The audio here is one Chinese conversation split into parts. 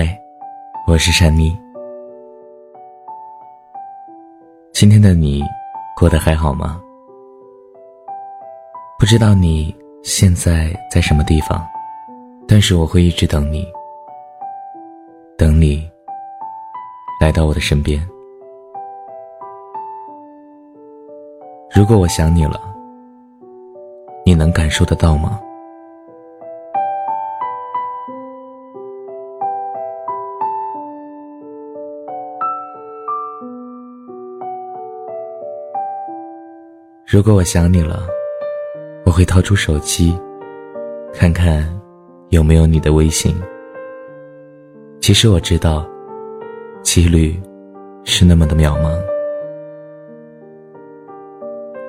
嗨，我是珊妮。今天的你过得还好吗？不知道你现在在什么地方，但是我会一直等你，等你来到我的身边。如果我想你了，你能感受得到吗？如果我想你了，我会掏出手机，看看有没有你的微信。其实我知道，几率是那么的渺茫。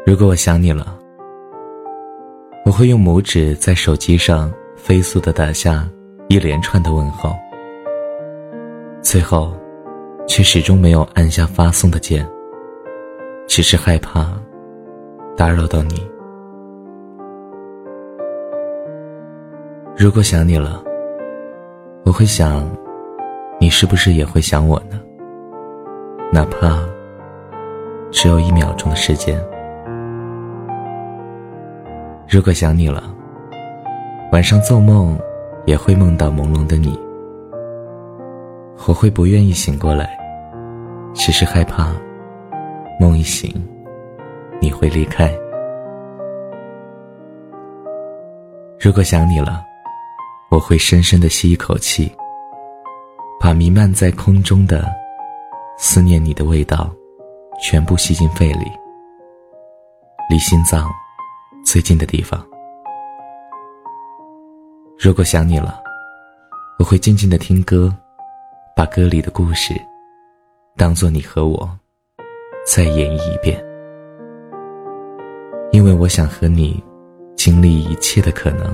如果我想你了，我会用拇指在手机上飞速的打下一连串的问号，最后却始终没有按下发送的键，只是害怕。打扰到你。如果想你了，我会想，你是不是也会想我呢？哪怕只有一秒钟的时间。如果想你了，晚上做梦也会梦到朦胧的你。我会不愿意醒过来，只是害怕梦一醒。你会离开。如果想你了，我会深深的吸一口气，把弥漫在空中的思念你的味道全部吸进肺里，离心脏最近的地方。如果想你了，我会静静的听歌，把歌里的故事当做你和我再演绎一遍。因为我想和你经历一切的可能。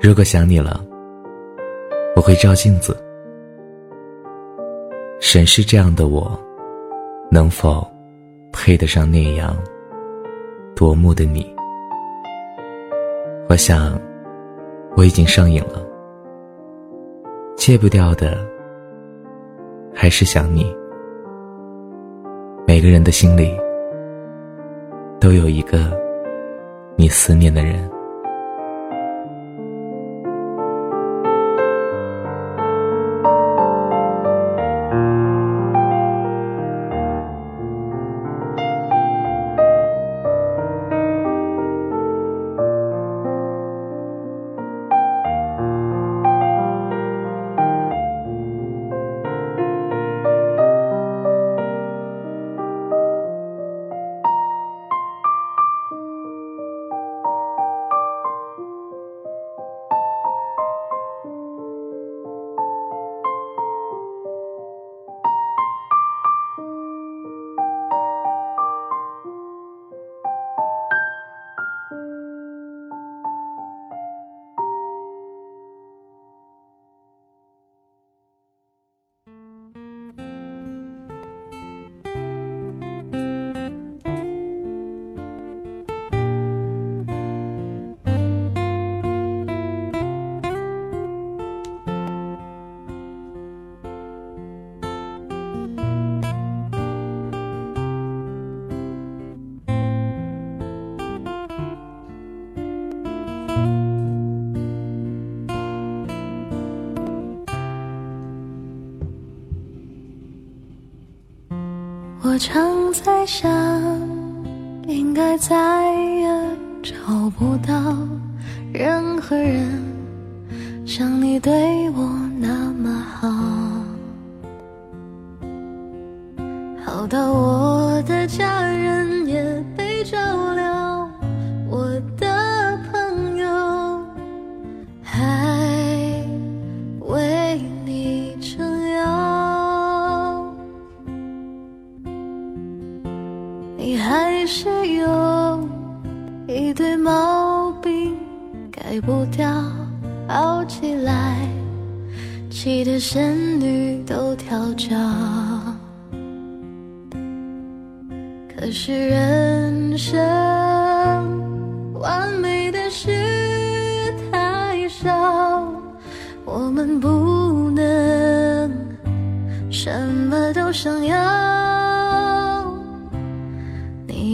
如果想你了，我会照镜子，审视这样的我，能否配得上那样夺目的你？我想，我已经上瘾了，戒不掉的还是想你。每个人的心里。都有一个你思念的人。我常在想，应该再也找不到任何人像你对我那么好，好到我的家人也被照料，是有一堆毛病改不掉好起来气的仙女都跳脚。可是人生完美的事太少我们不能什么都想要。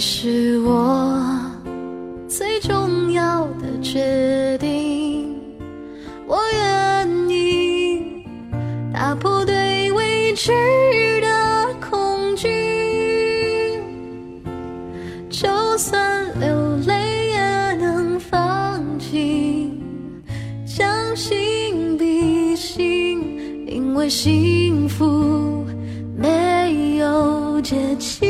你是我最重要的决定，我愿意打破对未知的恐惧，就算流泪也能放弃，将心比心，因为幸福没有捷径。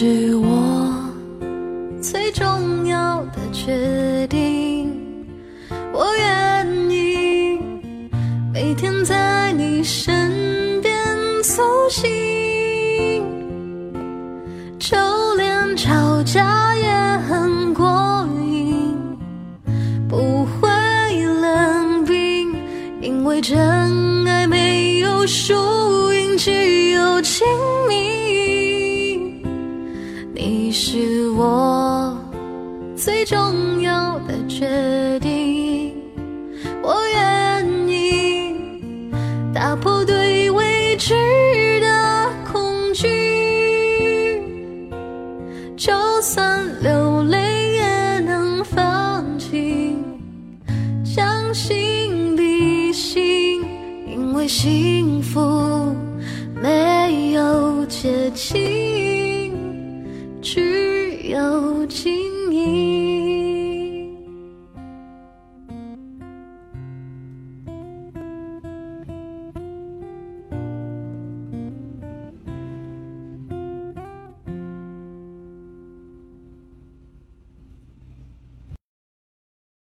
是我最重要的决定，为幸福没有捷径。